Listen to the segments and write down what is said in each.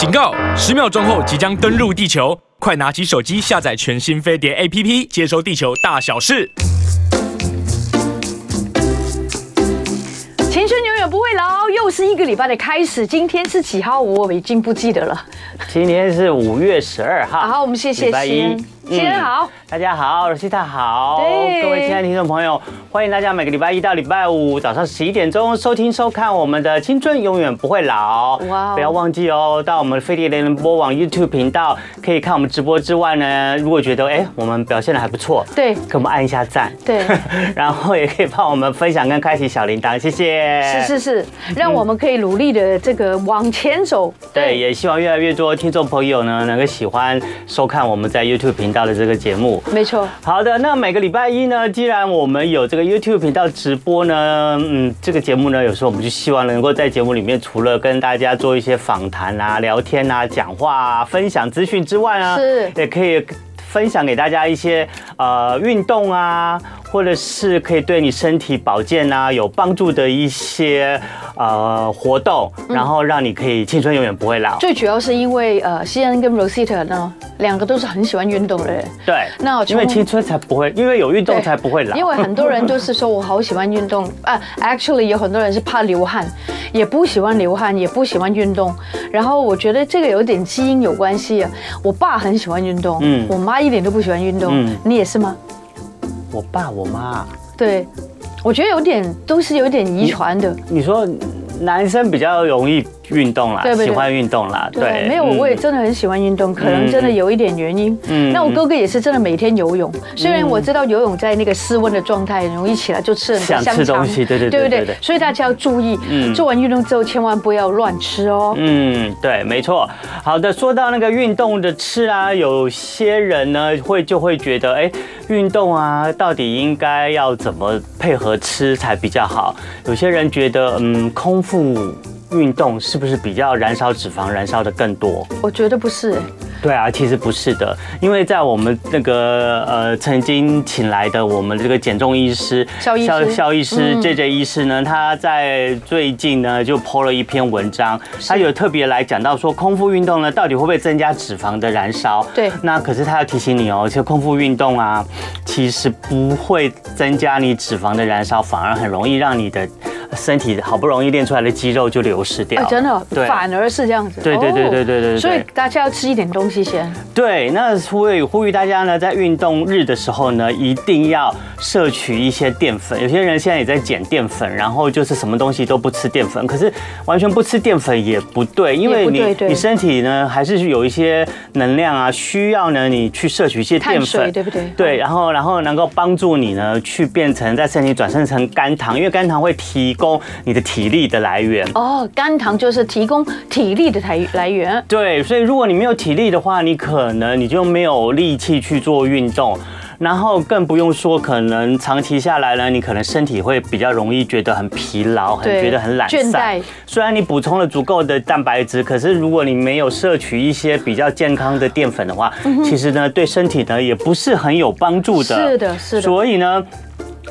警告！十秒钟后即将登陆地球，快拿起手机下载全新飞碟 APP，接收地球大小事。青春永远不会老，又是一个礼拜的开始。今天是几号？我已经不记得了。今天是五月十二号。好，我们谢谢先。新年好，大家好，罗西塔好，对。各位亲爱的听众朋友，欢迎大家每个礼拜一到礼拜五早上十一点钟收听收看我们的《青春永远不会老》。哇，不要忘记哦，到我们飞碟联播网 YouTube 频道可以看我们直播之外呢，如果觉得哎我们表现的还不错，对，给我们按一下赞，对，然后也可以帮我们分享跟开启小铃铛，谢谢。是是是，让我们可以努力的这个往前走。对，对。也希望越来越多听众朋友呢能够喜欢收看我们在 YouTube 频道的这个节目。没错，好的，那每个礼拜一呢，既然我们有这个 YouTube 频道直播呢，嗯，这个节目呢，有时候我们就希望能够在节目里面，除了跟大家做一些访谈啊、聊天啊、讲话啊、分享资讯之外呢，是也可以分享给大家一些呃运动啊。或者是可以对你身体保健啊有帮助的一些呃活动，然后让你可以青春永远不会老。最主要是因为呃，西恩跟 Rosita 呢，两个都是很喜欢运动的人。对，那因为青春才不会，因为有运动才不会老。因为很多人都是 说我好喜欢运动啊，actually 有很多人是怕流汗，也不喜欢流汗，也不喜欢运动。然后我觉得这个有点基因有关系啊。我爸很喜欢运动，嗯，我妈一点都不喜欢运动，嗯，你也是吗？我爸我妈，对，我觉得有点都是有点遗传的。你说男生比较容易。运动啦，对对对，喜欢运动啦，对，对，没有，我也真的很喜欢运动，嗯、可能真的有一点原因。嗯，那我哥哥也是真的每天游泳，嗯、虽然我知道游泳在那个室温的状态，很容易起来就吃很多香肠，想吃东西，对对对，对不对？所以大家要注意，嗯，做完运动之后千万不要乱吃哦。嗯，对，没错。好的，说到那个运动的吃啊，有些人呢会就会觉得，哎，运动啊，到底应该要怎么配合吃才比较好？有些人觉得，嗯，空腹。运动是不是比较燃烧脂肪，燃烧的更多？我觉得不是。对啊，其实不是的，因为在我们那个呃曾经请来的我们这个减重医师萧医师萧医师 J J 医师呢，他在最近呢就 po 了一篇文章，他有特别来讲到说空腹运动呢到底会不会增加脂肪的燃烧？对，那可是他要提醒你哦，其实空腹运动啊，其实不会增加你脂肪的燃烧，反而很容易让你的。身体好不容易练出来的肌肉就流失掉，真的，对，反而是这样子。对对对对对对。所以大家要吃一点东西先。对，那所以呼吁大家呢，在运动日的时候呢，一定要摄取一些淀粉。有些人现在也在减淀粉，然后就是什么东西都不吃淀粉。可是完全不吃淀粉也不对，因为你你身体呢还是有一些能量啊，需要呢你去摄取一些淀粉，对不对？对，然后然后能够帮助你呢去变成在身体转生成肝糖，因为肝糖会提。供你的体力的来源哦，肝糖就是提供体力的来来源。对，所以如果你没有体力的话，你可能你就没有力气去做运动，然后更不用说可能长期下来呢，你可能身体会比较容易觉得很疲劳，很觉得很懒散。虽然你补充了足够的蛋白质，可是如果你没有摄取一些比较健康的淀粉的话，其实呢对身体呢也不是很有帮助的。是的，是的。所以呢。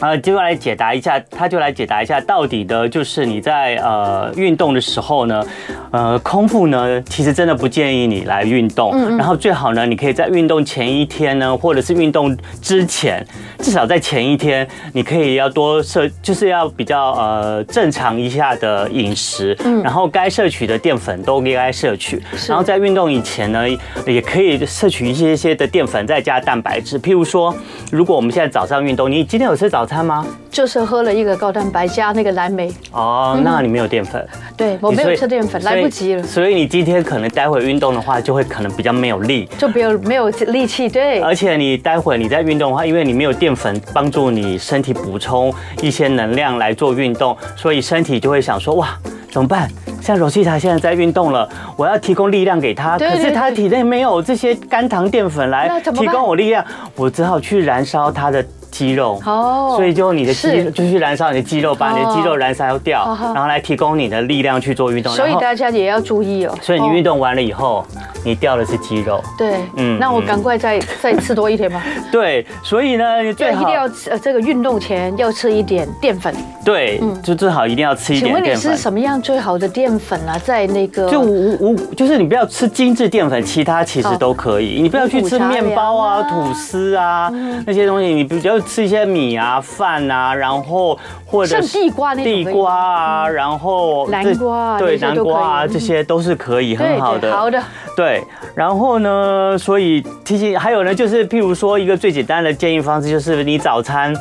呃，就来解答一下，他就来解答一下，到底的，就是你在呃运动的时候呢，呃，空腹呢，其实真的不建议你来运动。嗯，然后最好呢，你可以在运动前一天呢，或者是运动之前，至少在前一天，你可以要多摄，就是要比较呃正常一下的饮食。嗯，然后该摄取的淀粉都应该摄取。然后在运动以前呢，也可以摄取一些些的淀粉，再加蛋白质。譬如说，如果我们现在早上运动，你今天有吃早餐吗？就是喝了一个高蛋白加那个蓝莓。哦，那你没有淀粉？对，我没有吃淀粉，来不及了。所以你今天可能待会运动的话，就会可能比较没有力，就没有没有力气。对。而且你待会你在运动的话，因为你没有淀粉帮助你身体补充一些能量来做运动，所以身体就会想说：哇，怎么办？像 Rosita 现在在运动了，我要提供力量给他，可是他体内没有这些肝糖淀粉来提供我力量，我只好去燃烧他的。肌肉哦所以就你的肌是就去燃烧你的肌肉，把你的肌肉燃烧掉然后来提供你的力量去做运动。所以大家也要注意哦。所以你哦运动完了以后，你掉的是肌肉。对，嗯那我赶快再 再吃多一点吧。对，所以呢，你最好一定要吃呃，这个运动前要吃一点淀粉。对，就最好一定要吃一点请问你点淀粉。是什么样最好的淀粉啊？在那个就无无就是你不要吃精致淀粉，其他其实都可以。你不要去吃面包啊吐司啊那些东西，你比较吃一些米啊、饭啊，然后或者地瓜那种地瓜啊，然后南瓜啊对南瓜啊，嗯这些都是可以很好的。好的，对，然后呢，所以提醒还有呢，就是譬如说一个最简单的建议方式，就是你早餐。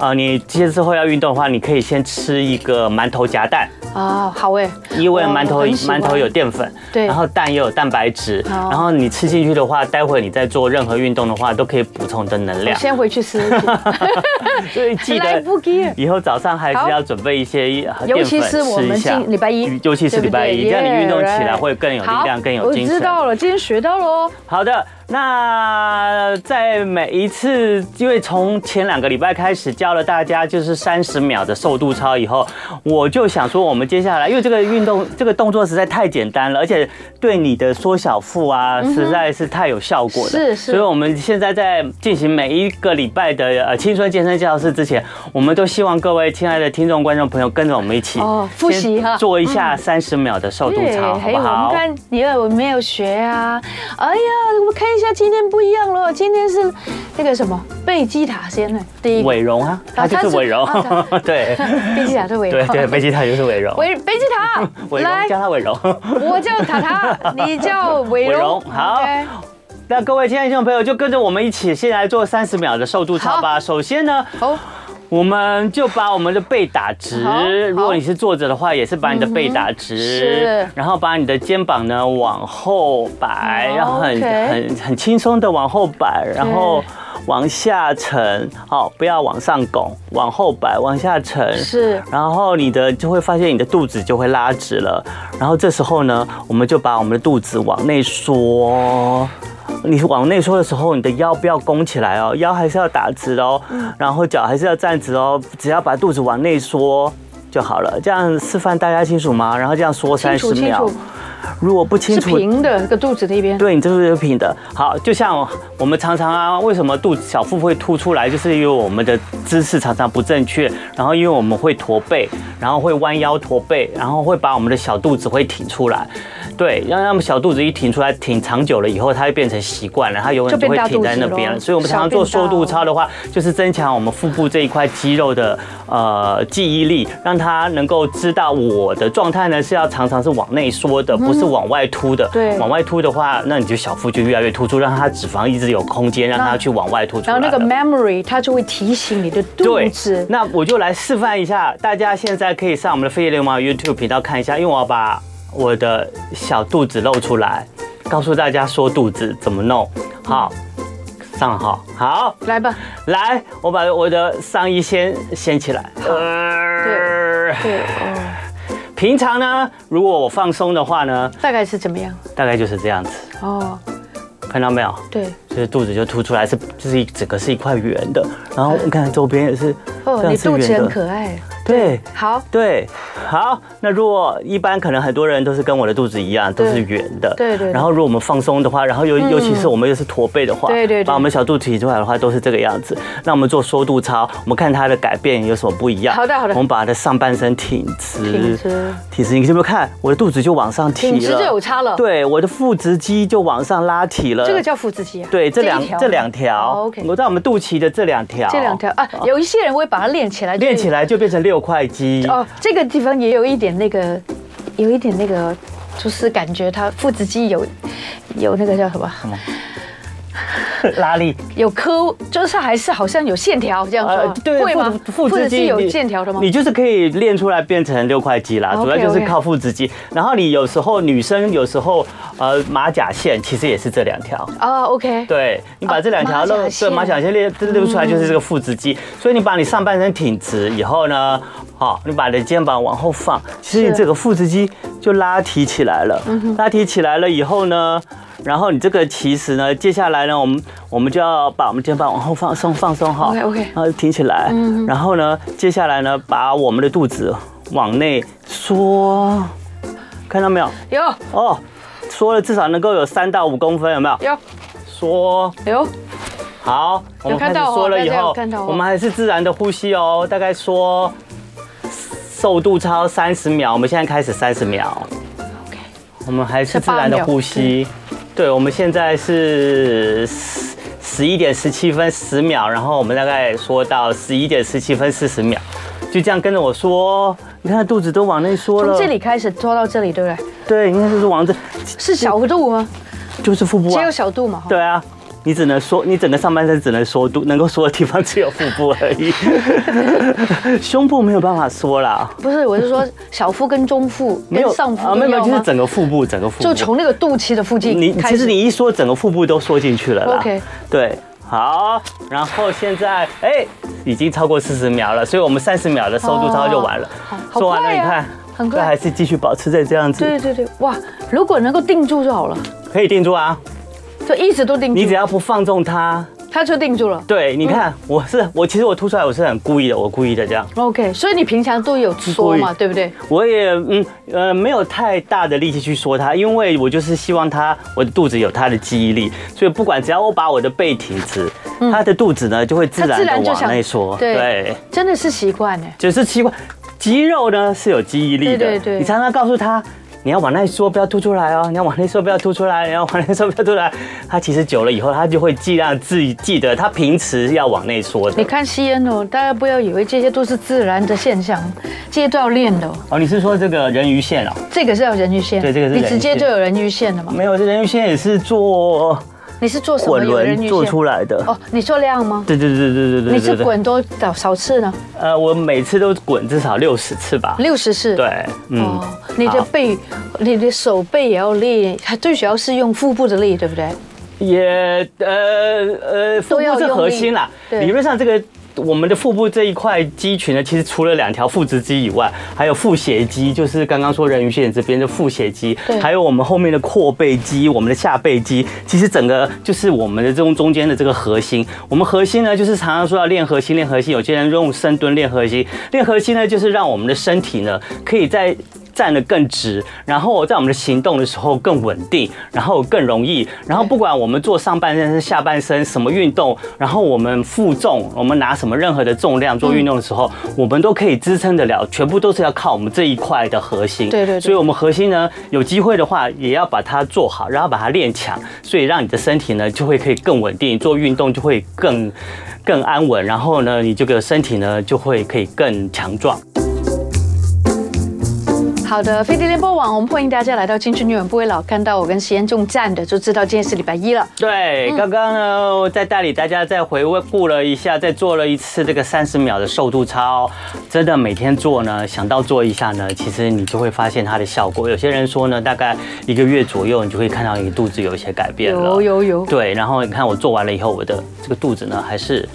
啊，你这些之后要运动的话，你可以先吃一个馒头夹蛋。啊，好哎，因为馒头馒头有淀粉，对然后蛋也有蛋白质，然后你吃进去的话，待会你在做任何运动的话，都可以补充的能量。先回去吃。所以记得不及了以后早上还是要准备一些淀尤其是我们今礼拜一尤其是礼拜一，这样你运动起来会更有力量，更有精神。我知道了，今天学到了哦。好的，那在每一次，因为从前两个礼拜开始教了大家就是三十秒的瘦肚操以后，我就想说，我们接下来，因为这个运动这个动作实在太简单了，而且对你的缩小腹啊，实在是太有效果了。是是所以我们现在在进行每一个礼拜的呃青春健身教室之前，我们都希望各位亲爱的听众观众朋友跟着我们一起哦复习哈做一下三十秒的瘦肚操，好还有我不好们？看你有没有学啊？哎呀，我看一下今天不一样了，今天是那个什么贝吉塔先呢，第一个。伟荣啊，他就是伟荣，啊 对。贝吉塔是伟荣，对对，贝吉塔就是伟荣，伟贝吉塔，伟荣来，叫他伟荣。我叫塔塔，你叫伟伟荣荣，好。那各位亲爱的听众朋友，就跟着我们一起先来做三十秒的瘦肚操吧。首先呢，好，我们就把我们的背打直。如果你是坐着的话，也是把你的背打直是，然后把你的肩膀呢往后摆，好然后很很很轻松的往后摆，然后往下沉，好，不要往上拱，往后摆，往下沉。是然后你的就会发现你的肚子就会拉直了，然后这时候呢，我们就把我们的肚子往内缩。你往内缩的时候，你的腰不要弓起来哦，腰还是要打直哦，然后脚还是要站直哦，只要把肚子往内缩就好了。这样示范大家清楚吗？然后这样缩三十秒。如果不清是楚，平的，这个肚子那边。对你这是平的。好，就像我们常常啊，为什么肚子小腹会凸出来，就是因为我们的姿势常常不正确，然后因为我们会驼背，然后会弯腰驼背，然后会把我们的小肚子会挺出来。对，让他们小肚子一挺出来，挺长久了以后，它会变成习惯了，它永远就会挺在那边了。所以我们常常做瘦肚操的话，就是增强我们腹部这一块肌肉的呃记忆力，让它能够知道我的状态呢是要常常是往内缩的，不是往外凸的。对，往外凸的话，那你就小腹就越来越突出，让它脂肪一直有空间，让它去往外凸出来。然后那个 memory 它就会提醒你的肚子。那我就来示范一下，大家现在可以上我们的飞叶流氓 YouTube 频道看一下，因为我要把。我的小肚子露出来，告诉大家缩肚子怎么弄。好，上好，好，来吧，来，我把我的上衣先掀起来。对对哦。平常呢，如果我放松的话呢，大概是怎么样？大概就是这样子。哦，看到没有？对，就是肚子就凸出来，是就是一整个是一块圆的，然后你看周边也是。哦，你肚子很可爱。对，好，对，好。那如果一般可能很多人都是跟我的肚子一样，都是圆的。对对。然后如果我们放松的话，然后尤尤其是我们又是驼背的话，对对，把我们小肚子提出来的话，都是这个样子。那我们做缩肚操，我们看它的改变有什么不一样？好的好的。我们把它的上半身挺直，挺直，挺直。你是不是看我的肚子就往上提了？挺直就有差了。对，我的腹直肌就往上拉提了。这个叫腹直肌啊？对，这两这两条。OK。我在我们肚脐的这两条。这两条啊，有一些人会把它练起来。练起来就变成六块肌。哦，这个地方也有一点那个，有一点那个，就是感觉它腹直肌有有那个叫什么？什么？拉力有刻，就是还是好像有线条这样说，呃、对，会吗？腹直肌有线条的吗？你就是可以练出来变成六块肌啦，主要就是靠腹直肌。然后你有时候女生有时候呃马甲线其实也是这两条。啊，OK。对，你把这两条露，对马甲线列列出来就是这个腹直肌。所以你把你上半身挺直以后呢，好，你把你的肩膀往后放，其实你这个腹直肌就拉提起来了。拉提起来了以后呢，然后你这个其实呢，接下来呢，我们我们就要把我们肩膀往后放松放松哈，OK OK，然后挺起来，然后呢，接下来呢，把我们的肚子往内缩，看到没有？有哦，缩了至少能够有三到五公分，有没有？有，缩。有，好，我们开始缩了以后，我们还是自然的呼吸哦，大概缩瘦肚超三十秒，我们现在开始三十秒。我们还是自然的呼吸，对，我们现在是十十一点十七分十秒，然后我们大概说到十一点十七分四十秒，就这样跟着我说，你看肚子都往内缩了，从这里开始缩到这里，对不对？对，应该是往这，是小肚吗？就是腹部啊，只有小肚嘛？对啊。你只能缩，你整个上半身只能缩肚，能够缩的地方只有腹部而已，胸部没有办法缩啦。不是，我是说小腹跟中腹没有上腹啊，没有，就是整个腹部，整个腹部就从那个肚脐的附近。你其实你一缩，整个腹部都缩进去了啦。OK，对，好，然后现在哎，已经超过四十秒了，所以我们三十秒的收肚操就完了。做完了，你看，很快，还是继续保持在这样子。对对对，哇，如果能够定住就好了。可以定住啊。就一直都定住，你只要不放纵它，它就定住了。对，你看，我是我，其实我吐出来，我是很故意的，我故意的这样。OK，所以你平常都有说嘛，对不对？我也嗯呃没有太大的力气去说它，因为我就是希望它我的肚子有它的记忆力，所以不管只要我把我的背挺直，它的肚子呢就会自然的往内缩。对，真的是习惯呢，就是习惯，肌肉呢是有记忆力的。对对对，你常常告诉他。你要往内缩，不要凸出来哦！你要往内缩，不要凸出来。你要往内缩，不要凸出来。他其实久了以后，他就会尽量自己记得，他平时要往内缩的。你看吸烟哦，大家不要以为这些都是自然的现象，这些都要练的哦。哦，你是说这个人鱼线啊？这个是要人鱼线。对，这个是。你直接就有人鱼线的吗？没有，这人鱼线也是做。你是做什么？滚轮做出来的哦。你做量吗？对对对对对对。你是滚多少少次呢？呃，我每次都滚至少六十次吧。六十次。对，嗯。你的背，你的手背也要练，最主要是用腹部的力，对不对？也呃呃，腹部是核心啦。理论上这个。我们的腹部这一块肌群呢，其实除了两条腹直肌以外，还有腹斜肌，就是刚刚说人鱼线这边的腹斜肌，还有我们后面的阔背肌，我们的下背肌，其实整个就是我们的这种中间的这个核心。我们核心呢，就是常常说要练核心，练核心。有些人用深蹲练核心，练核心呢，就是让我们的身体呢，可以在。站得更直，然后在我们的行动的时候更稳定，然后更容易。然后不管我们做上半身是下半身什么运动，然后我们负重，我们拿什么任何的重量做运动的时候，我们都可以支撑得了。全部都是要靠我们这一块的核心。对对。所以，我们核心呢，有机会的话，也要把它做好，然后把它练强。所以，让你的身体呢，就会可以更稳定，做运动就会更更安稳。然后呢，你这个身体呢，就会可以更强壮。好的，飞碟联播网，我们欢迎大家来到《青春永远不会老》。看到我跟实验中站的，就知道今天是礼拜一了。对，刚刚呢，我在带领大家再回顾了一下，再做了一次这个三十秒的瘦肚操。真的每天做呢，想到做一下呢，其实你就会发现它的效果。有些人说呢，大概一个月左右，你就会看到你的肚子有一些改变了。有有有。对，然后你看我做完了以后，我的这个肚子呢，还是。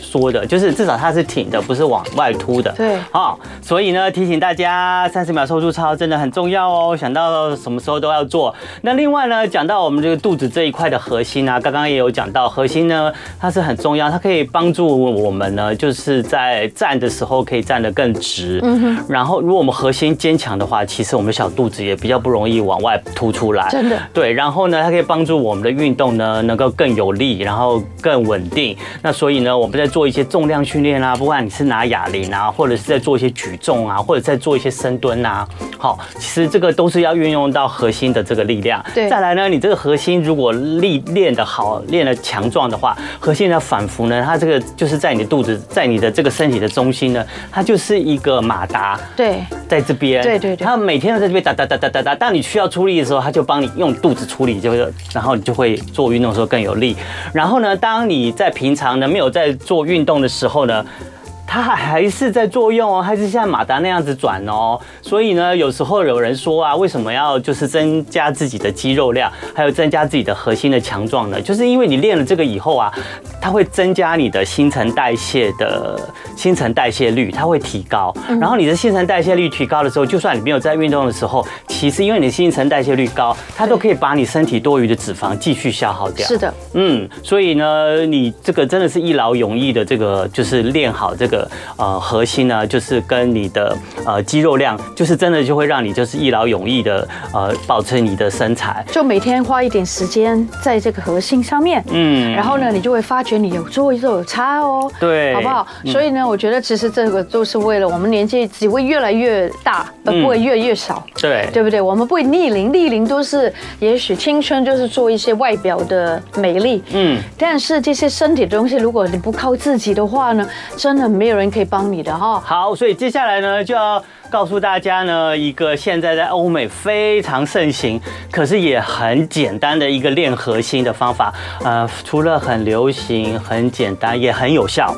缩的，就是至少它是挺的，不是往外凸的。对，好，所以呢，提醒大家，三十秒瘦肚操真的很重要哦，想到什么时候都要做。那另外呢，讲到我们这个肚子这一块的核心啊，刚刚也有讲到，核心呢，它是很重要，它可以帮助我们呢，就是在站的时候可以站得更直。嗯哼。然后，如果我们核心坚强的话，其实我们小肚子也比较不容易往外凸出来。真的。对，然后呢，它可以帮助我们的运动呢，能够更有力，然后更稳定。那所以呢，我们在做一些重量训练啊，不管你是拿哑铃啊，或者是在做一些举重啊，或者在做一些深蹲啊，好，其实这个都是要运用到核心的这个力量。对，再来呢，你这个核心如果力练得好，练得强壮的话，核心的反复呢，它这个就是在你的肚子，在你的这个身体的中心呢，它就是一个马达。对，在这边。对对对。它每天都在这边哒哒哒哒哒哒，当你需要出力的时候，它就帮你用肚子出力，就是，然后你就会做运动的时候更有力。然后呢，当你在平常呢没有在做做运动的时候呢，它还是在作用哦，还是像马达那样子转哦。所以呢，有时候有人说啊，为什么要就是增加自己的肌肉量，还有增加自己的核心的强壮呢？就是因为你练了这个以后啊，它会增加你的新陈代谢的新陈代谢率，它会提高。然后你的新陈代谢率提高的时候，就算你没有在运动的时候，其实因为你的新陈代谢率高，它都可以把你身体多余的脂肪继续消耗掉。是的，嗯，所以呢，你这个真的是一劳永逸的，这个就是练好这个呃核心呢，就是跟你的呃肌肉量，就是真的就会让你就是一劳永逸的呃保持你的身材。就每天花一点时间在这个核心上面，嗯，然后呢，你就会发觉你有做就有差哦，对，好不好？所以呢，我觉得其实这个都是为了我们年纪只会越来越大，而不会越来越少，对，对不对？我们不会逆龄，逆龄都是也许青春就是做一些外表的美丽，嗯，但是这些身体的东西，如果你不靠自己的话呢，真的没没有人可以帮你的哈。好，所以接下来呢，就要告诉大家呢，一个现在在欧美非常盛行，可是也很简单的一个练核心的方法。呃，除了很流行、很简单，也很有效。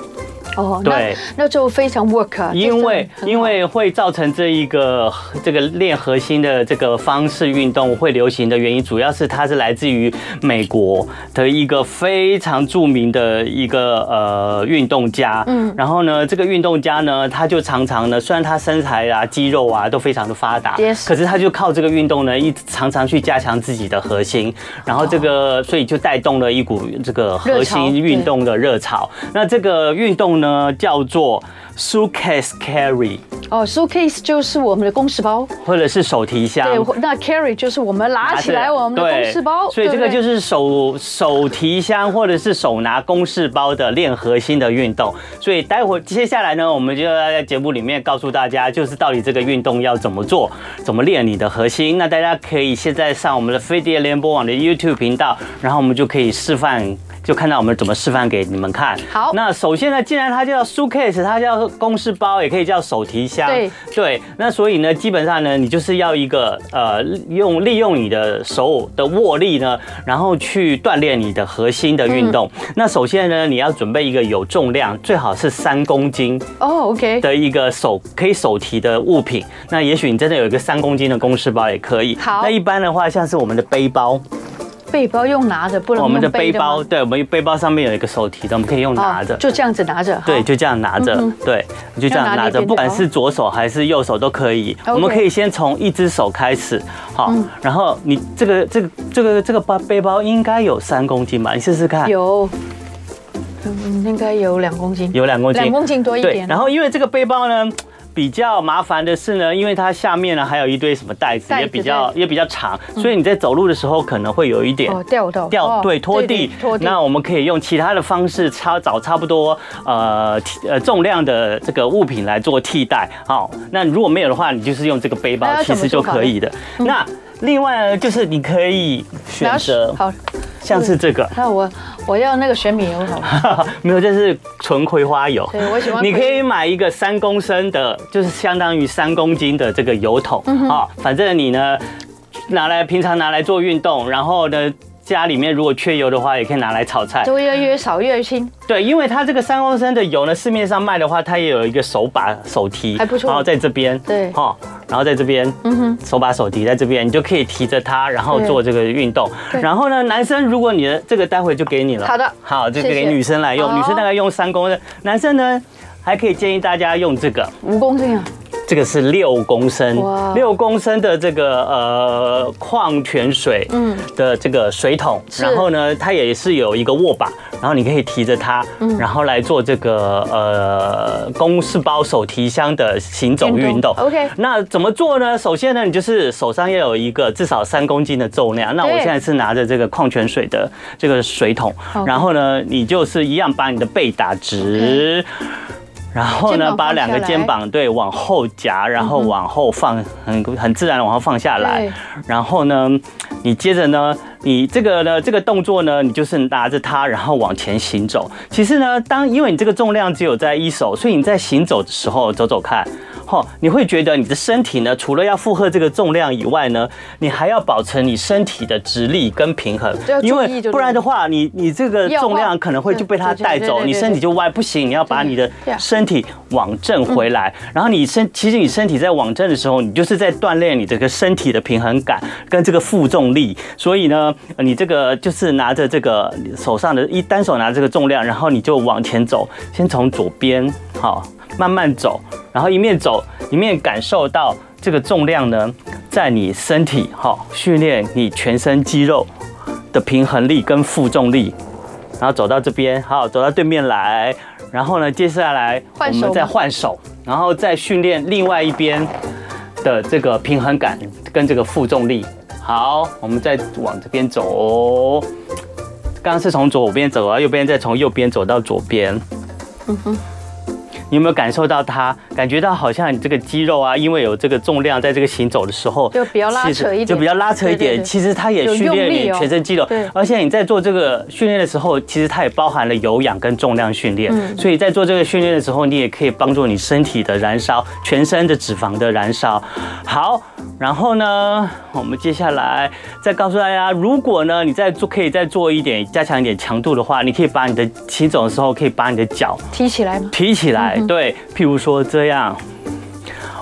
哦，对，那就非常 work 啊，因为因为会造成这一个这个练核心的这个方式运动会流行的原因，主要是它是来自于美国的一个非常著名的一个呃运动家，嗯，然后呢，这个运动家呢，他就常常呢，虽然他身材啊、肌肉啊都非常的发达可是他就靠这个运动呢，一常常去加强自己的核心，然后这个所以就带动了一股这个核心运动的热潮。那这个运动呢？呃，叫做 suitcase carry。哦，suitcase 就是我们的公事包，或者是手提箱。对，那 carry 就是我们拿起来我们的公事包。所以这个就是手手提箱或者是手拿公事包的练核心的运动。所以待会接下来呢，我们就要在节目里面告诉大家，就是到底这个运动要怎么做，怎么练你的核心。那大家可以现在上我们的飞碟联播网的 YouTube 频道，然后我们就可以示范。就看到我们怎么示范给你们看。好，那首先呢，既然它叫 suitcase，它叫公事包，也可以叫手提箱。对对，那所以呢，基本上呢，你就是要一个呃，用利用你的手的握力呢，然后去锻炼你的核心的运动。嗯、那首先呢，你要准备一个有重量，最好是三公斤哦，OK 的一个手可以手提的物品。那也许你真的有一个三公斤的公事包也可以。好，那一般的话，像是我们的背包。背包用拿着，不能用背的。我们的背包，对，我们背包上面有一个手提的，我们可以用拿着，就这样子拿着。对，就这样拿着，对，就这样拿着，不管是左手还是右手都可以。我们可以先从一只手开始，好，然后你这个这个这个这个包背包应该有三公斤吧？你试试看。有，嗯，应该有两公斤，有两公斤，两公斤多一点。然后因为这个背包呢。比较麻烦的是呢，因为它下面呢还有一堆什么袋子，也比较也比较长，所以你在走路的时候可能会有一点掉头掉，对，拖地。拖地。那我们可以用其他的方式，差找差不多呃呃重量的这个物品来做替代。好，那如果没有的话，你就是用这个背包，其实就可以的。那另外呢，就是你可以选择，好，像是这个。那我。我要那个玄米油好 没有，这是纯葵花油。对，我喜欢。你可以买一个三公升的，就是相当于三公斤的这个油桶啊。反正你呢，拿来平常拿来做运动，然后呢，家里面如果缺油的话，也可以拿来炒菜。就越越少越轻。对，因为它这个三公升的油呢，市面上卖的话，它也有一个手把手提，还不错。然后在这边，对，哈。然后在这边，嗯哼，手把手提在这边，你就可以提着它，然后做这个运动。然后呢，男生如果你的这个待会就给你了，好的，好，就给女生来用，女生大概用三公升，男生呢还可以建议大家用这个五公斤啊。这个是六公升，六公升的这个呃矿泉水，嗯，的这个水桶，然后呢，它也是有一个握把，然后你可以提着它，然后来做这个呃公事包手提箱的行走运动。OK，那怎么做呢？首先呢，你就是手上要有一个至少三公斤的重量。那我现在是拿着这个矿泉水的这个水桶，然后呢，你就是一样把你的背打直。然后呢，把两个肩膀对往后夹，然后往后放，很很自然的往后放下来。然后呢，你接着呢，你这个呢，这个动作呢，你就是拿着它，然后往前行走。其实呢，当因为你这个重量只有在一手，所以你在行走的时候走走看。哈，你会觉得你的身体呢，除了要负荷这个重量以外呢，你还要保持你身体的直立跟平衡，因为不然的话，你你这个重量可能会就被它带走，你身体就歪，不行，你要把你的身体往正回来，然后你身其实你身体在往正的时候，你就是在锻炼你这个身体的平衡感跟这个负重力，所以呢，你这个就是拿着这个手上的一单手拿这个重量，然后你就往前走，先从左边好。慢慢走，然后一面走一面感受到这个重量呢，在你身体好训练你全身肌肉的平衡力跟负重力，然后走到这边，好，走到对面来，然后呢，接下来我们再换手，然后再训练另外一边的这个平衡感跟这个负重力。好，我们再往这边走，刚刚是从左边走啊，右边再从右边走到左边。嗯哼。你有没有感受到它？感觉到好像你这个肌肉啊，因为有这个重量，在这个行走的时候，就比较拉扯一点，就比较拉扯一点。其实它也训练你全身肌肉，对。而且你在做这个训练的时候，其实它也包含了有氧跟重量训练。所以在做这个训练的时候，你也可以帮助你身体的燃烧，全身的脂肪的燃烧。好，然后呢，我们接下来再告诉大家，如果呢你在做，可以再做一点，加强一点强度的话，你可以把你的行走的时候，可以把你的脚提起来吗？提起来。对，譬如说这样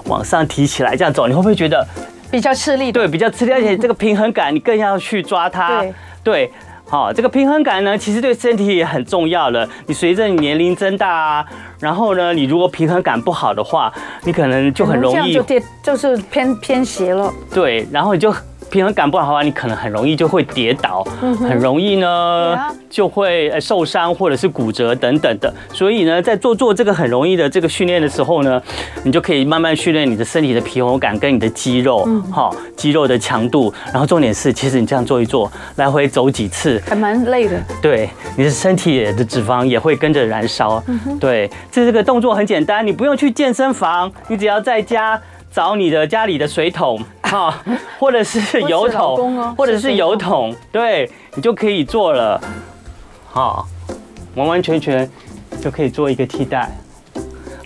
往上提起来，这样走，你会不会觉得比较吃力？对，比较吃力，而且这个平衡感你更要去抓它。对，对，好，这个平衡感呢，其实对身体也很重要了。你随着你年龄增大啊，然后呢，你如果平衡感不好的话，你可能就很容易就跌，就是偏偏斜了。对，然后你就。平衡感不好的话，你可能很容易就会跌倒，很容易呢就会受伤或者是骨折等等的。所以呢，在做做这个很容易的这个训练的时候呢，你就可以慢慢训练你的身体的平衡感跟你的肌肉，好，肌肉的强度。然后重点是，其实你这样做一做，来回走几次，还蛮累的。对，你的身体的脂肪也会跟着燃烧。对，这这个动作很简单，你不用去健身房，你只要在家。找你的家里的水桶 哈，或者是油桶，或者是油桶，对，你就可以做了，好，完完全全就可以做一个替代。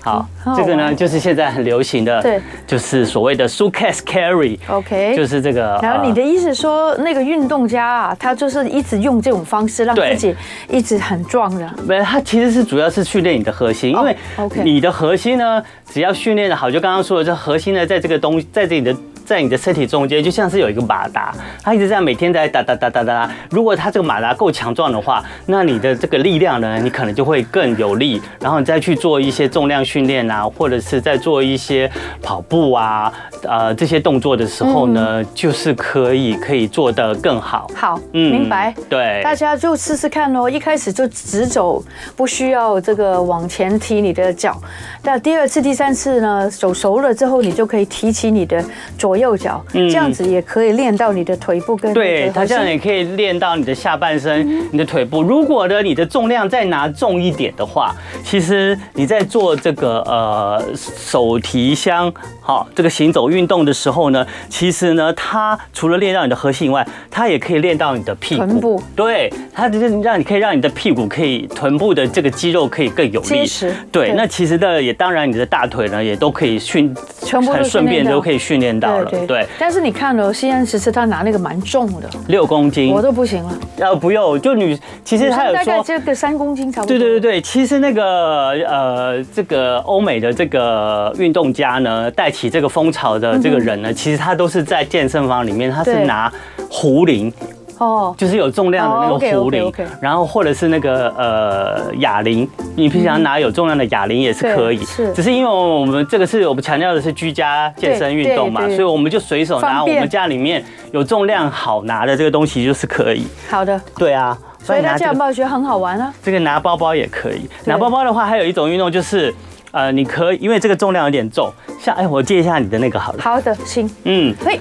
好，这个呢就是现在很流行的，对，就是所谓的 suitcase carry，OK，就是这个。然后你的意思说，那个运动家啊，他就是一直用这种方式让自己一直很壮的。没有，他其实是主要是训练你的核心，因为 OK，你的核心呢，只要训练的好，就刚刚说的，这核心呢，在这个东，在这里的。在你的身体中间，就像是有一个马达，它一直在每天在哒哒哒哒哒。如果它这个马达够强壮的话，那你的这个力量呢，你可能就会更有力。然后你再去做一些重量训练啊，或者是在做一些跑步啊，呃，这些动作的时候呢，就是可以可以做得更好。好，嗯，明白。对，大家就试试看哦。一开始就直走，不需要这个往前提你的脚。那第二次、第三次呢，走熟了之后，你就可以提起你的左。右脚，这样子也可以练到你的腿部跟对，它这样也可以练到你的下半身、你的腿部。如果呢，你的重量再拿重一点的话，其实你在做这个呃手提箱好这个行走运动的时候呢，其实呢，它除了练到你的核心以外，它也可以练到你的屁股。臀部。对，它就是让你可以让你的屁股可以臀部的这个肌肉可以更有力。对，那其实的也当然你的大腿呢也都可以训，很顺便都可以训练到了。对，对，但是你看哦，西安其实他拿那个蛮重的，六公斤，我都不行了。呃，不用，就女，其实他有说大概这个三公斤差不多。对对对对，其实那个呃，这个欧美的这个运动家呢，带起这个风潮的这个人呢，其实他都是在健身房里面，他是拿壶铃。哦，就是有重量的那个壶铃，然后或者是那个呃哑铃，你平常拿有重量的哑铃也是可以，是，只是因为我们这个是我们强调的是居家健身运动嘛，所以我们就随手拿我们家里面有重量好拿的这个东西就是可以。好的，对啊，所以大家有没有觉得很好玩啊？这个拿包包也可以，拿包包的话还有一种运动就是，呃，你可以因为这个重量有点重，像哎，我借一下你的那个好了。好的，行，嗯，嘿，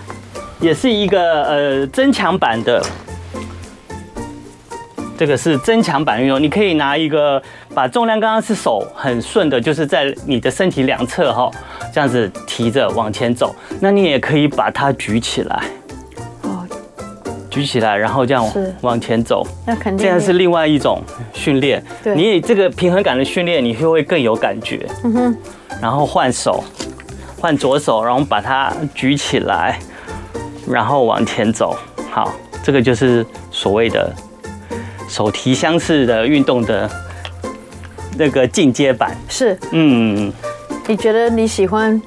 也是一个呃增强版的。这个是增强版运动，你可以拿一个，把重量刚刚是手很顺的，就是在你的身体两侧哈，这样子提着往前走。那你也可以把它举起来，哦，举起来，然后这样往前走。那肯定这样是另外一种训练。对，你这个平衡感的训练，你就会更有感觉。嗯哼，然后换手，换左手，然后把它举起来，然后往前走。好，这个就是所谓的手提箱式的运动的那个进阶版。是，嗯，你觉得你喜欢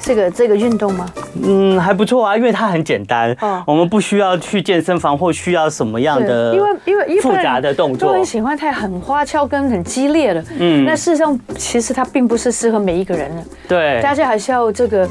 这个这个运动吗？嗯，还不错啊，因为它很简单。哦，我们不需要去健身房或需要什么样的，因为因为复杂的动作。都很喜欢太很花俏跟很激烈的。嗯，那事实上其实它并不是适合每一个人的。对，大家还是要这个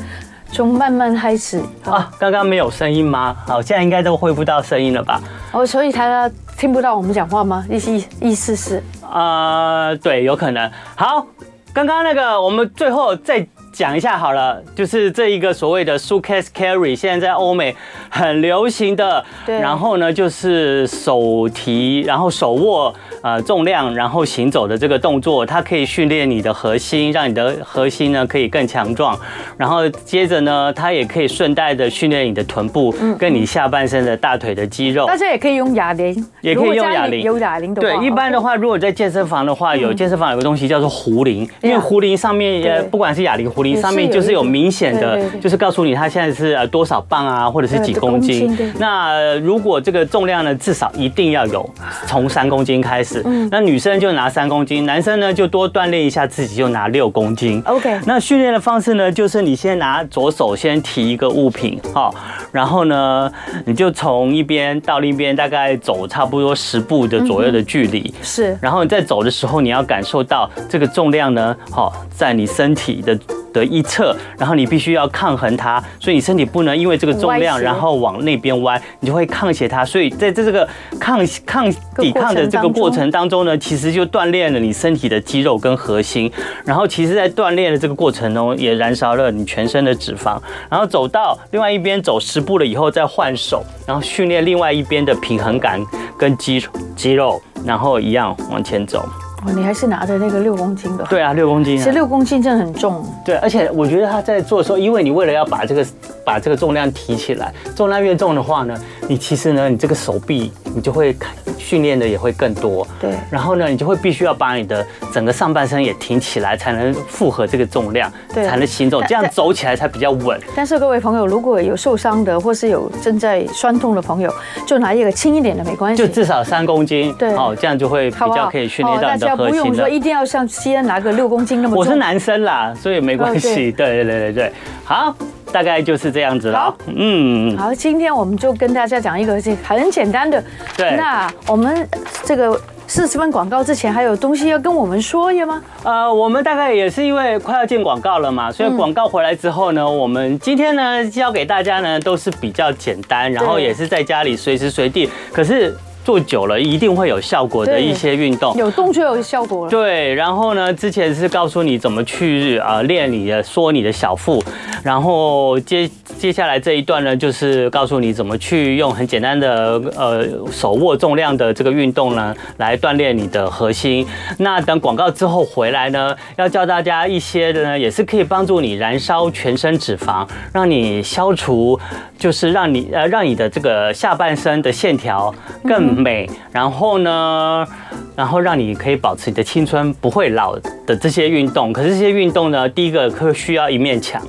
从慢慢开始。啊，刚刚没有声音吗？好，现在应该都恢复到声音了吧？哦，所以他听不到我们讲话吗？意思意思是？啊、呃，对，有可能。好，刚刚那个我们最后再。讲一下好了，就是这一个所谓的 suitcase carry，现在在欧美很流行的。对。然后呢，就是手提，然后手握呃重量，然后行走的这个动作，它可以训练你的核心，让你的核心呢可以更强壮。然后接着呢，它也可以顺带的训练你的臀部，跟你下半身的大腿的肌肉。大家也可以用哑铃，也可以用哑铃，有哑铃的话。对，一般的话，如果在健身房的话，有健身房有个东西叫做壶铃，因为壶铃上面也不管是哑铃壶。上面就是有明显的，就是告诉你它现在是呃多少磅啊，或者是几公斤。那如果这个重量呢，至少一定要有从三公斤开始。那女生就拿三公斤，男生呢就多锻炼一下自己，就拿六公斤。OK。那训练的方式呢，就是你先拿左手先提一个物品，好，然后呢，你就从一边到另一边，大概走差不多十步的左右的距离。是。然后你在走的时候，你要感受到这个重量呢，好，在你身体的。的一侧，然后你必须要抗衡它，所以你身体不能因为这个重量，然后往那边弯，你就会抗斜它。所以在这这个抗抗抵抗的这个过程当中呢，其实就锻炼了你身体的肌肉跟核心。然后其实，在锻炼的这个过程中，也燃烧了你全身的脂肪。然后走到另外一边走十步了以后，再换手，然后训练另外一边的平衡感跟肌肌肉，然后一样往前走。哦，你还是拿着那个六公斤的？对啊，六公斤。其实六公斤真的很重。对，而且我觉得他在做的时候，因为你为了要把这个把这个重量提起来，重量越重的话呢，你其实呢，你这个手臂你就会训练的也会更多。对。然后呢，你就会必须要把你的整个上半身也挺起来，才能负荷这个重量，对，才能行走，这样走起来才比较稳。但是各位朋友，如果有受伤的，或是有正在酸痛的朋友，就拿一个轻一点的没关系，就至少三公斤。对。哦，这样就会比较可以训练到你的。不用说一定要像西安拿个六公斤那么重。我是男生啦，所以没关系。对对对对对，好，大概就是这样子了。好，嗯，好，今天我们就跟大家讲一个很简单的。对。那我们这个四十分广告之前还有东西要跟我们说的吗？呃，我们大概也是因为快要进广告了嘛，所以广告回来之后呢，我们今天呢教给大家呢都是比较简单，然后也是在家里随时随地，可是。做久了一定会有效果的一些运动，有动就有效果了。对，然后呢，之前是告诉你怎么去呃练你的缩你的小腹，然后接接下来这一段呢，就是告诉你怎么去用很简单的呃手握重量的这个运动呢，来锻炼你的核心。那等广告之后回来呢，要教大家一些的呢，也是可以帮助你燃烧全身脂肪，让你消除，就是让你呃让你的这个下半身的线条更。美，然后呢，然后让你可以保持你的青春不会老的这些运动，可是这些运动呢，第一个可需要一面墙。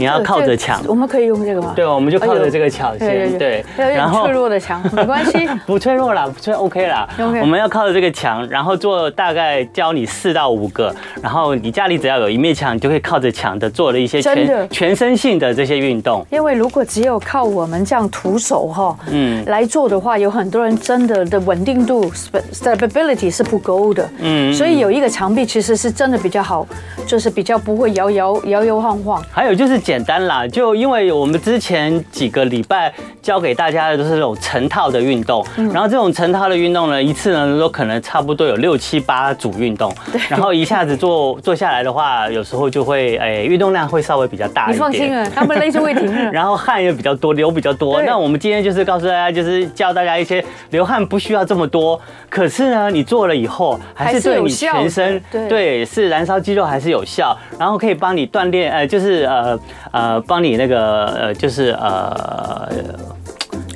你要靠着墙，我们可以用这个吗？对，我们就靠着这个墙先。对，然后脆弱的墙 没关系，不脆弱啦，不脆 OK 啦。我们要靠着这个墙，然后做大概教你四到五个，然后你家里只要有一面墙，你就可以靠着墙的做了一些全全身性的这些运动。因为如果只有靠我们这样徒手哈，嗯，来做的话，有很多人真的的稳定度 stability 是不够的，嗯，所以有一个墙壁其实是真的比较好，就是比较不会摇摇摇摇晃晃。还有就是。简单啦，就因为我们之前几个礼拜教给大家的都是这种成套的运动，然后这种成套的运动呢，一次呢都可能差不多有六七八组运动，然后一下子做做下来的话，有时候就会哎运动量会稍微比较大一点。你放心啊，他们累就会停了。然后汗也比较多，流比较多。那我们今天就是告诉大家，就是教大家一些流汗不需要这么多，可是呢你做了以后还是对你全身对是燃烧肌肉还是有效，然后可以帮你锻炼呃就是呃。呃，帮你那个呃，就是呃，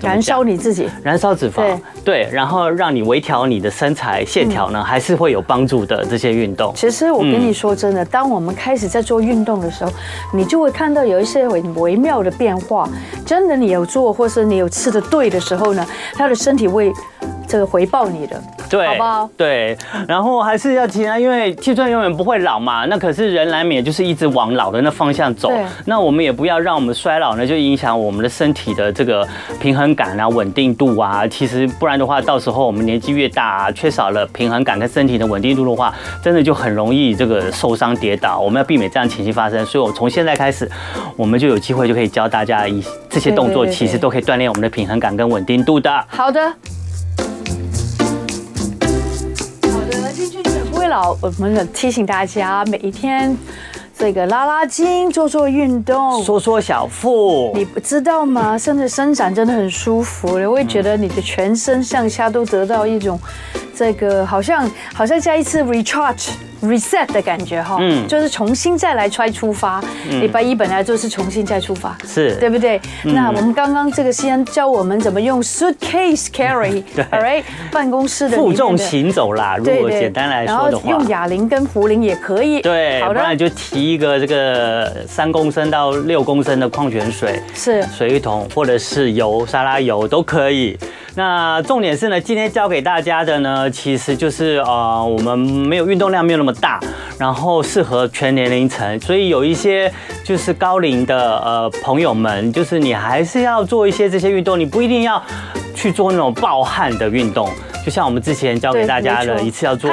燃烧你自己，燃烧脂肪，对，对，然后让你微调你的身材线条呢，还是会有帮助的。这些运动，其实我跟你说真的，当我们开始在做运动的时候，你就会看到有一些很微妙的变化。真的，你有做，或是你有吃的对的时候呢，他的身体会这个回报你的。对，好不好？对，然后还是要提啊，因为青春永远不会老嘛。那可是人难免就是一直往老的那方向走。那我们也不要让我们衰老呢，就影响我们的身体的这个平衡感啊、稳定度啊。其实不然的话，到时候我们年纪越大啊，缺少了平衡感跟身体的稳定度的话，真的就很容易这个受伤跌倒。我们要避免这样情形发生。所以，我从现在开始，我们就有机会就可以教大家一这些动作，其实都可以锻炼我们的平衡感跟稳定度的。好的。我们提醒大家，每一天这个拉拉筋，做做运动，缩缩小腹。你不知道吗？甚至伸展真的很舒服，你会觉得你的全身上下都得到一种这个好像好像再一次 recharge。Reset 的感觉哈，嗯，就是重新再来 try 出发。礼拜一本来就是重新再出发，是对不对？那我们刚刚这个先教我们怎么用 suitcase carry，对，alright，办公室的负重行走啦。如果简单来说的话，用哑铃跟壶铃也可以。对，好的，不然就提一个这个三公升到六公升的矿泉水，是水桶或者是油沙拉油都可以。那重点是呢，今天教给大家的呢，其实就是呃，我们没有运动量没有那么大，然后适合全年龄层，所以有一些就是高龄的呃朋友们，就是你还是要做一些这些运动，你不一定要去做那种暴汗的运动。就像我们之前教给大家的，一次要做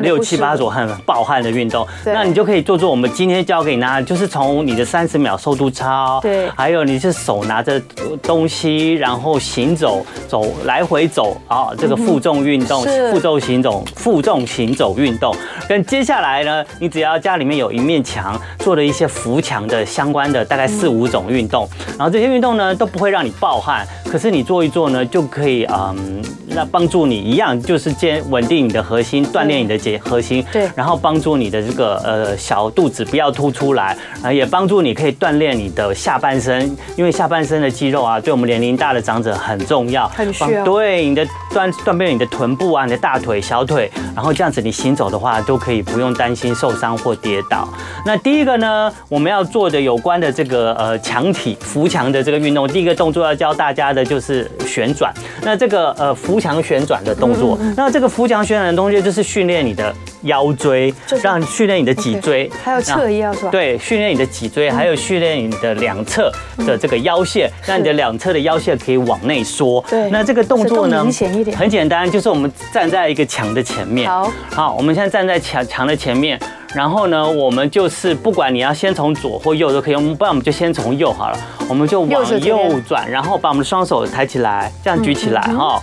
六七八组很暴汗的运动，那你就可以做做我们今天教给你家，就是从你的三十秒瘦肚操，对，还有你是手拿着东西，然后行走，走来回走啊，这个负重运动，负重行走，负重行走运动。跟接下来呢，你只要家里面有一面墙，做了一些扶墙的相关的大概四五种运动，然后这些运动呢都不会让你暴汗，可是你做一做呢就可以嗯，那帮助你。一样就是先稳定你的核心，锻炼你的结核心，对，然后帮助你的这个呃小肚子不要凸出来，啊，也帮助你可以锻炼你的下半身，因为下半身的肌肉啊，对我们年龄大的长者很重要，很需要。对，你的锻锻炼你的臀部啊，你的大腿、小腿，然后这样子你行走的话，都可以不用担心受伤或跌倒。那第一个呢，我们要做的有关的这个呃墙体扶墙的这个运动，第一个动作要教大家的就是旋转。那这个呃扶墙旋转的动作。那这个扶墙旋转的东西就是训练你的腰椎，让你训练你的脊椎，还有侧腰是吧？对，训练你的脊椎，还有训练你的两侧的这个腰线，让你的两侧的腰线可以往内缩。对，那这个动作呢，明显一点。很简单，就是我们站在一个墙的前面。好，好，我们现在站在墙墙的前面，然后呢，我们就是不管你要先从左或右都可以，我们不然我们就先从右好了，我们就往右转，然后把我们的双手抬起来，这样举起来哈。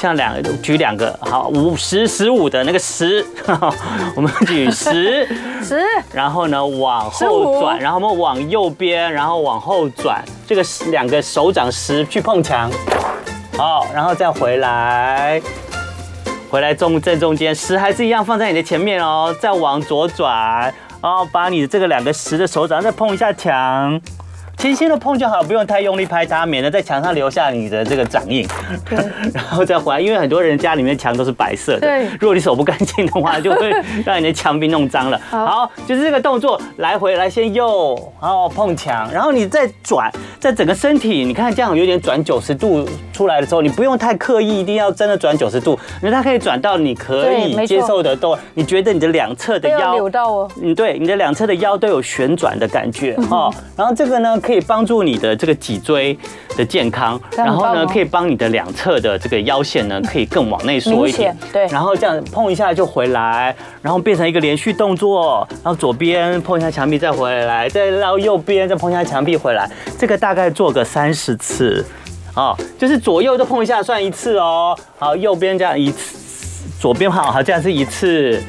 像两个举两个好五十十五的那个十，我们举十十，然后呢往后转，然后我们往右边，然后往后转，这个两个手掌十去碰墙，好，然后再回来，回来中正中间十还是一样放在你的前面哦，再往左转，然后把你的这个两个十的手掌再碰一下墙。轻轻的碰就好，不用太用力拍它，免得在墙上留下你的这个掌印。对，然后再回来，因为很多人家里面墙都是白色的。对，如果你手不干净的话，就会让你的墙壁弄脏了。好，就是这个动作，来回来先右，然后碰墙，然后你再转，在整个身体，你看这样有点转九十度出来的时候，你不用太刻意，一定要真的转九十度，因为它可以转到你可以接受的都，你觉得你的两侧的腰扭到哦，嗯，对，你的两侧的腰都有旋转的感觉 哈。然后这个呢。可以帮助你的这个脊椎的健康，然后呢，可以帮你的两侧的这个腰线呢，可以更往内缩一点。对，然后这样碰一下就回来，然后变成一个连续动作，然后左边碰一下墙壁再回来，再到右边再碰一下墙壁回来。这个大概做个三十次，哦，就是左右都碰一下算一次哦。好，右边这样一次，左边好，好，这样是一次，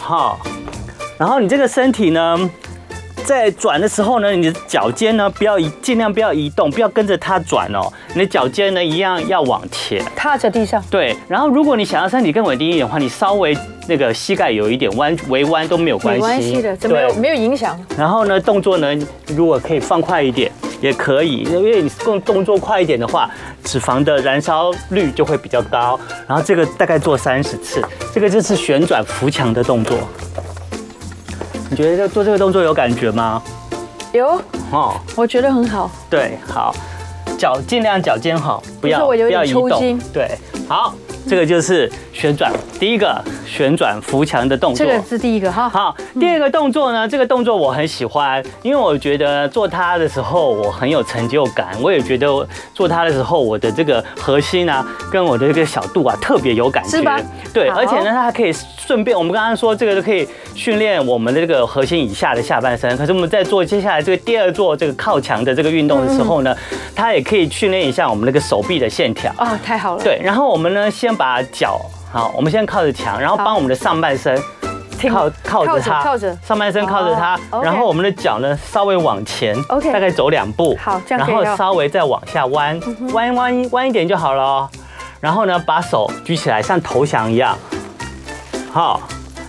好，然后你这个身体呢，在转的时候呢，你的脚尖呢不要移，尽量不要移动，不要跟着它转哦。你的脚尖呢一样要往前，踏着地上。对，然后如果你想要身体更稳定一点的话，你稍微那个膝盖有一点弯，微弯都没有关系。没关系的，这没有没有影响。然后呢，动作呢，如果可以放快一点。也可以，因为你动动作快一点的话，脂肪的燃烧率就会比较高。然后这个大概做三十次，这个就是旋转扶墙的动作。你觉得做这个动作有感觉吗？有哦，我觉得很好。对，好，脚尽量脚尖好，不要不要移动。对，好。这个就是旋转，第一个旋转扶墙的动作。这个是第一个哈。好，第二个动作呢？这个动作我很喜欢，因为我觉得做它的时候我很有成就感。我也觉得做它的时候，我的这个核心啊，跟我的这个小肚啊，特别有感觉。是吧？对，而且呢，它还可以顺便，我们刚刚说这个可以训练我们的这个核心以下的下半身。可是我们在做接下来这个第二做这个靠墙的这个运动的时候呢，它也可以训练一下我们那个手臂的线条。啊，太好了。对，然后我们呢，先。把脚好，我们先靠着墙，然后帮我们的上半身靠靠着它，靠着上半身靠着它，然后我们的脚呢稍微往前，OK，大概走两步，好，这样然后稍微再往下弯，弯弯弯一点就好了。然后呢，把手举起来，像投降一样，好，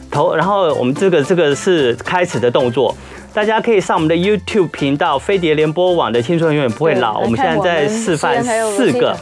投。然后我们这个这个是开始的动作，大家可以上我们的 YouTube 频道“飞碟联播网”的青春永远不会老。我们现在在示范四个。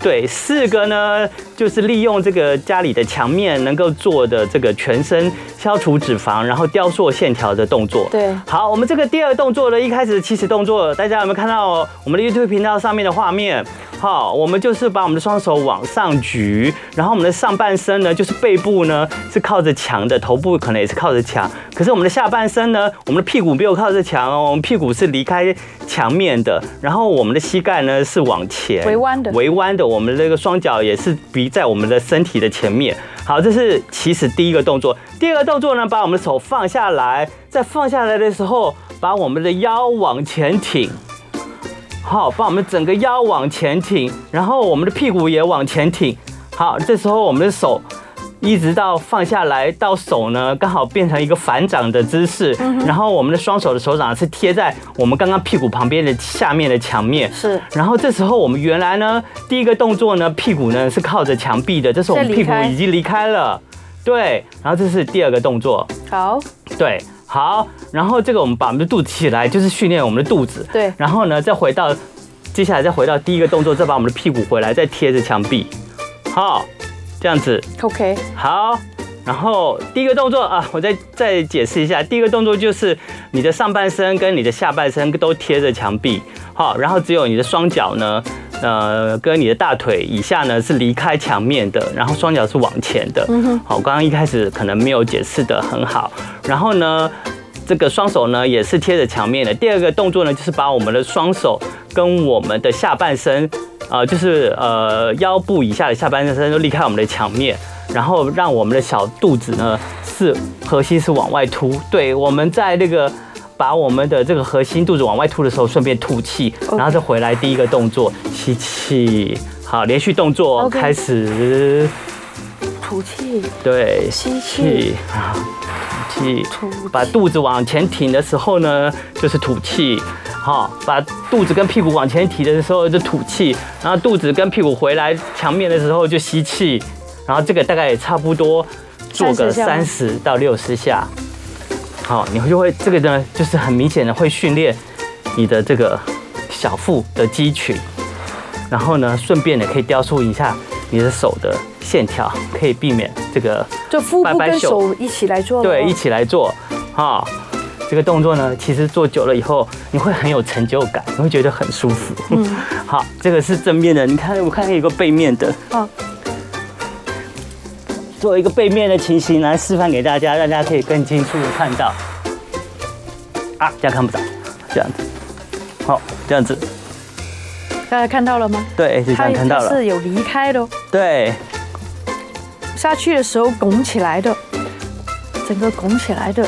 对，四个呢，就是利用这个家里的墙面能够做的这个全身消除脂肪，然后雕塑线条的动作。对，好，我们这个第二动作呢，一开始的起始动作，大家有没有看到我们的 YouTube 频道上面的画面？好，我们就是把我们的双手往上举，然后我们的上半身呢，就是背部呢是靠着墙的，头部可能也是靠着墙，可是我们的下半身呢，我们的屁股没有靠着墙哦，我们屁股是离开墙面的，然后我们的膝盖呢是往前微弯的，微弯的，我们这个双脚也是在我们的身体的前面。好，这是起始第一个动作。第二个动作呢，把我们的手放下来，在放下来的时候，把我们的腰往前挺。好，把我们整个腰往前挺，然后我们的屁股也往前挺。好，这时候我们的手一直到放下来，到手呢刚好变成一个反掌的姿势。然后我们的双手的手掌是贴在我们刚刚屁股旁边的下面的墙面。是。然后这时候我们原来呢第一个动作呢屁股呢是靠着墙壁的，这时候我们屁股已经离开了。对。然后这是第二个动作。好。对。好，然后这个我们把我们的肚子起来，就是训练我们的肚子。对，然后呢，再回到接下来再回到第一个动作，再把我们的屁股回来，再贴着墙壁。好，这样子。OK。好，然后第一个动作啊，我再再解释一下，第一个动作就是你的上半身跟你的下半身都贴着墙壁。好，然后只有你的双脚呢。呃，跟你的大腿以下呢是离开墙面的，然后双脚是往前的。好，刚刚一开始可能没有解释的很好。然后呢，这个双手呢也是贴着墙面的。第二个动作呢，就是把我们的双手跟我们的下半身，呃，就是呃腰部以下的下半身都离开我们的墙面，然后让我们的小肚子呢是核心是往外凸。对，我们在那个。把我们的这个核心肚子往外凸的时候，顺便吐气，然后再回来。第一个动作，吸气，好，连续动作开始，吐气，对，吸气，好，吐气，把肚子往前挺的时候呢，就是吐气，好，把肚子跟屁股往前提的时候就吐气，然后肚子跟屁股回来墙面的时候就吸气，然后这个大概也差不多做个三十到六十下。好，你就会这个呢，就是很明显的会训练你的这个小腹的肌群，然后呢，顺便也可以雕塑一下你的手的线条，可以避免这个就腹部跟手一起来做，对，一起来做。哈，这个动作呢，其实做久了以后，你会很有成就感，你会觉得很舒服。嗯，好，这个是正面的，你看，我看看有个背面的。好。做一个背面的情形来示范给大家，让大家可以更清楚的看到。啊，这样看不到，这样子，好，这样子，大家看到了吗？对，就这样看到了。是有离开的。对，下去的时候拱起来的，整个拱起来的。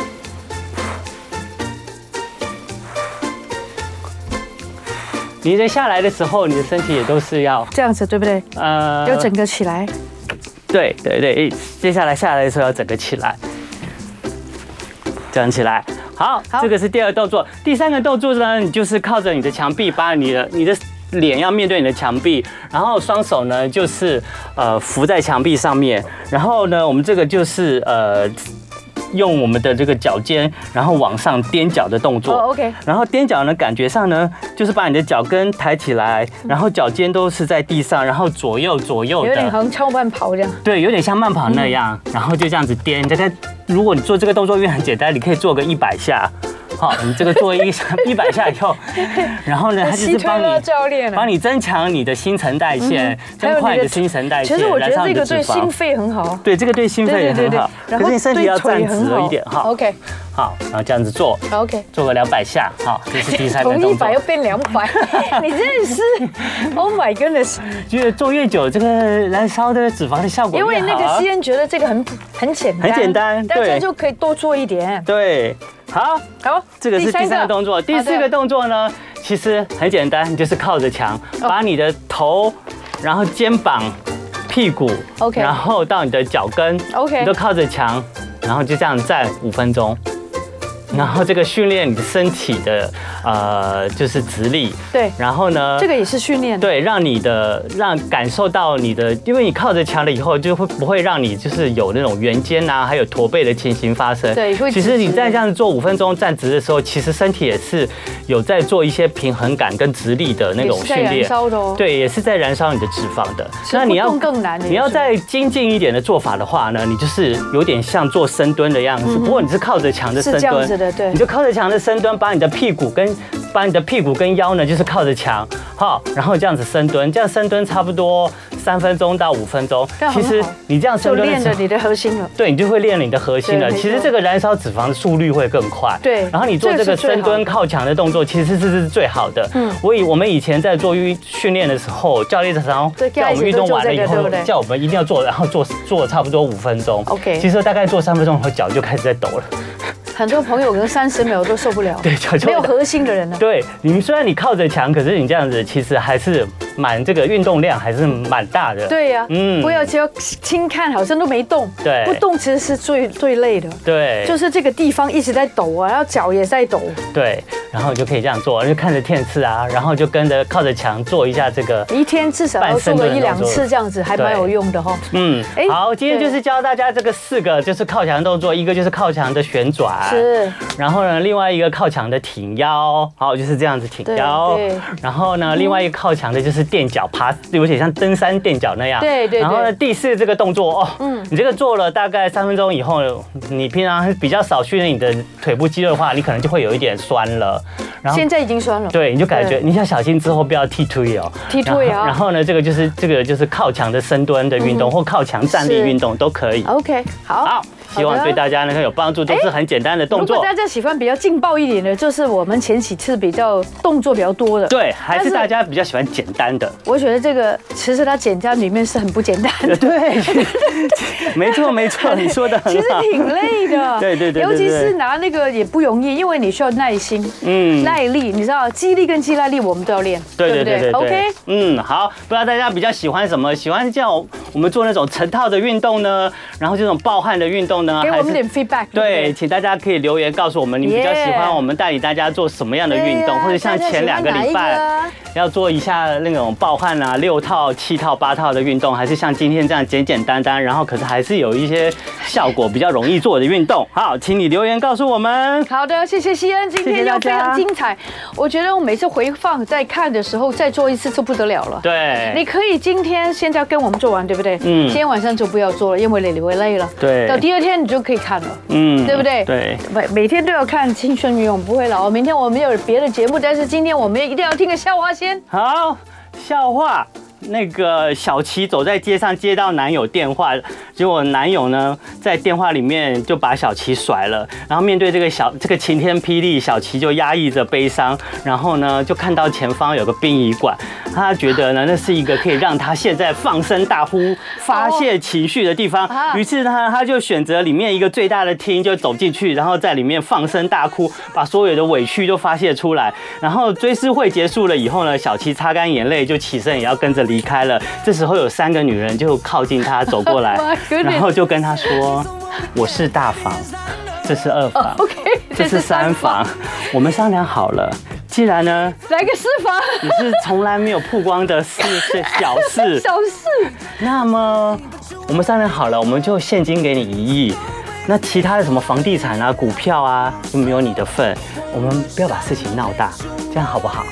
你在下来的时候，你的身体也都是要这样子，对不对？呃，要整个起来。对对对，接下来下来的时候要整个起来，这样起来。好，好，这个是第二动作。第三个动作呢，你就是靠着你的墙壁，把你的你的脸要面对你的墙壁，然后双手呢就是呃扶在墙壁上面，然后呢我们这个就是呃用我们的这个脚尖，然后往上踮脚的动作。哦，OK。然后踮脚呢，感觉上呢，就是把你的脚跟抬起来，然后脚尖都是在地上，然后左右左右的，有点横超慢跑这样。对，有点像慢跑那样，然后就这样子踮。大概如果你做这个动作，因为很简单，你可以做个一百下。好，你这个做一 一百下以后，然后呢，他就是帮你帮你增强你的新陈代谢，增快你的新陈代谢，其实我觉得这个对心肺很好。对，这个对心肺也很好。可是你身体要站直了一点哈。OK。好，然后这样子做。OK。做个两百下，好，这是第三个 动作。从一百又变两百，你真的是，Oh my goodness！觉得做越久，这个燃烧的脂肪的效果。因为那个西恩觉得这个很很简单，很简单，大家就可以多做一点。对。好，好，这个是第三个。动作。第四个动作呢，其实很简单，就是靠着墙，把你的头，然后肩膀、屁股，OK，然后到你的脚跟，OK，你都靠着墙，然后就这样站五分钟。然后这个训练你的身体的呃，就是直立。对。然后呢？这个也是训练。对，让你的让感受到你的，因为你靠着墙了以后，就会不会让你就是有那种圆肩呐，还有驼背的情形发生。对，会。其实你在这样子做五分钟站直的时候，其实身体也是有在做一些平衡感跟直立的那种训练。燃烧的哦。对，也是在燃烧你的脂肪的。那你要更难。你要再精进一点的做法的话呢，你就是有点像做深蹲的样子，不过你是靠着墙的深蹲。对对，你就靠着墙的深蹲，把你的屁股跟把你的屁股跟腰呢，就是靠着墙，好，然后这样子深蹲，这样深蹲差不多三分钟到五分钟。其实你这样深蹲，练的你的核心了。对，你就会练你的核心了。其实这个燃烧脂肪的速率会更快。对。然后你做这个深蹲靠墙的动作，其实是是最好的。嗯。我以我们以前在做运训练的时候，教练常常叫我们运动完了以后，叫我们一定要做，然后做做差不多五分钟。OK。其实大概做三分钟以后，脚就开始在抖了。很多朋友可能三十秒都受不了，对，没有核心的人呢。对，你们虽然你靠着墙，可是你这样子其实还是蛮这个运动量还是蛮大的。对呀，嗯，不要只要轻看好像都没动，对，不动其实是最最累的。对，就是这个地方一直在抖啊，然后脚也在抖。对，然后你就可以这样做，就看着电视啊，然后就跟着靠着墙做一下这个。一天至少要做个一两次这样子，还蛮有用的哈。嗯，哎，好，今天就是教大家这个四个就是靠墙动作，一个就是靠墙的旋转。是，然后呢，另外一个靠墙的挺腰，好，就是这样子挺腰。然后呢，另外一个靠墙的就是垫脚爬，有点像登山垫脚那样。对对。然后呢，第四这个动作哦，嗯，你这个做了大概三分钟以后，你平常比较少训练你的腿部肌肉的话，你可能就会有一点酸了。然后现在已经酸了。对，你就感觉你要小心之后不要踢腿哦。踢腿哦。然后呢，这个就是这个就是靠墙的深蹲的运动，或靠墙站立运动都可以。OK，好。好。希望对大家能够有帮助，都是很简单的动作。如果大家喜欢比较劲爆一点的，就是我们前几次比较动作比较多的。对，还是大家比较喜欢简单的。我觉得这个其实它简单里面是很不简单的。对，没错没错，你说的很好。其实挺累的。对对对。尤其是拿那个也不容易，因为你需要耐心、嗯，耐力，你知道，肌力跟肌耐力我们都要练。对对对对。OK。嗯，好，不知道大家比较喜欢什么？喜欢叫我们做那种成套的运动呢？然后这种暴汗的运动呢？给我们点 feedback。对，请大家可以留言告诉我们，你比较喜欢我们带领大家做什么样的运动，或者像前两个礼拜要做一下那种暴汗啊，六套、七套、八套的运动，还是像今天这样简简单单，然后可是还是有一些效果比较容易做的运动。好，请你留言告诉我们。好的，谢谢西恩，今天又非常精彩。我觉得我每次回放再看的时候，再做一次就不得了了。对，你可以今天现在跟我们做完，对不对？嗯。今天晚上就不要做了，因为你会累了。对。到第二天你就可以看了。嗯。对不对？对。每每天都要看《青春永远不会老》。明天我们有别的节目，但是今天我们一定要听个笑话先。好，笑话。那个小琪走在街上，接到男友电话，结果男友呢在电话里面就把小琪甩了。然后面对这个小这个晴天霹雳，小琪就压抑着悲伤，然后呢就看到前方有个殡仪馆，他觉得呢那是一个可以让他现在放声大呼、发泄情绪的地方。于是呢他就选择里面一个最大的厅，就走进去，然后在里面放声大哭，把所有的委屈都发泄出来。然后追思会结束了以后呢，小七擦干眼泪就起身也要跟着离开了。这时候有三个女人就靠近他走过来，然后就跟他说：“我是大房，这是二房，OK，这是三房。我们商量好了，既然呢，来个四房，你是从来没有曝光的事，是小事，小事。那么我们商量好了，我们就现金给你一亿。”那其他的什么房地产啊、股票啊，就没有你的份。我们不要把事情闹大，这样好不好？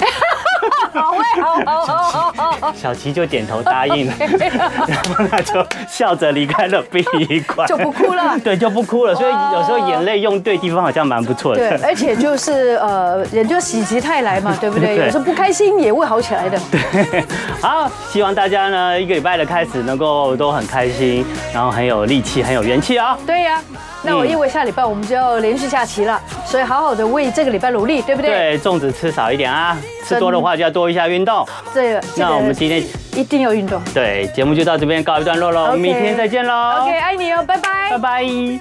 好会，好好好好好。小琪就点头答应了，然后他就笑着离开了殡仪馆，就不哭了。对，就不哭了。所以有时候眼泪用对地方，好像蛮不错的。对，而且就是呃，也就喜极泰来嘛，对不对？有时候不开心也会好起来的。对，好，希望大家呢一个礼拜的开始能够都很开心，然后很有力气，很有元气啊。对呀。那我因为下礼拜我们就要连续下棋了，所以好好的为这个礼拜努力，对不对？对，粽子吃少一点啊，吃多的话就要多一下运动。这个，那我们今天一定要运动。对，节目就到这边告一段落喽，我们明天再见喽。OK，爱你哦，拜拜，拜拜。